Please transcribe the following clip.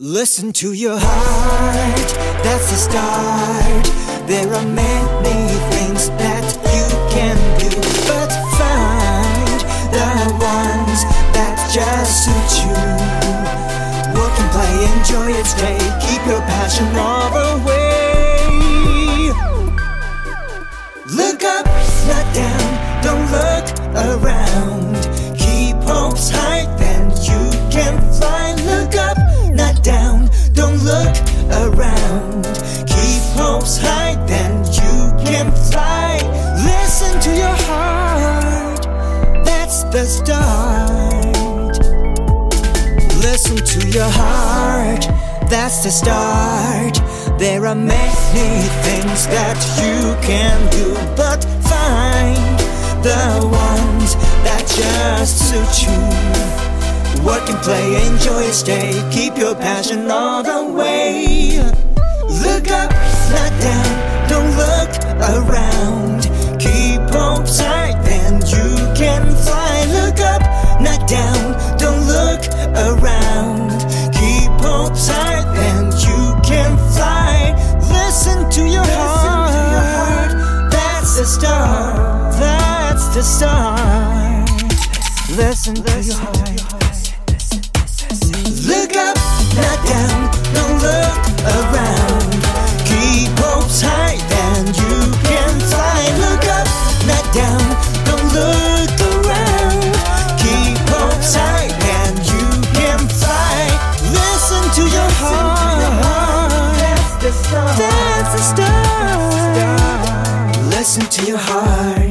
Listen to your heart, that's the start. There are many things that you can do, but find the ones that just suit you. Work and play, enjoy it, stay, keep your passion all look around. Keep hopes high, then you can fly. Listen to your heart, that's the start. Listen to your heart, that's the start. There are many things that you can do, but find the ones that just suit you. Work and play, enjoy your stay, keep your passion all the way. Look up, not down, don't look around. Keep hopes high, then you can fly. Look up, not down, don't look around. Keep hopes high, then you can fly. Listen to your heart, that's the start, that's the Listen, to your heart. Look up, not down, don't look around. Keep hopes high, and you can fly. Look up, not down, don't look around. Keep hopes high, and you can fly. Listen to your heart. That's the star. Listen to your heart.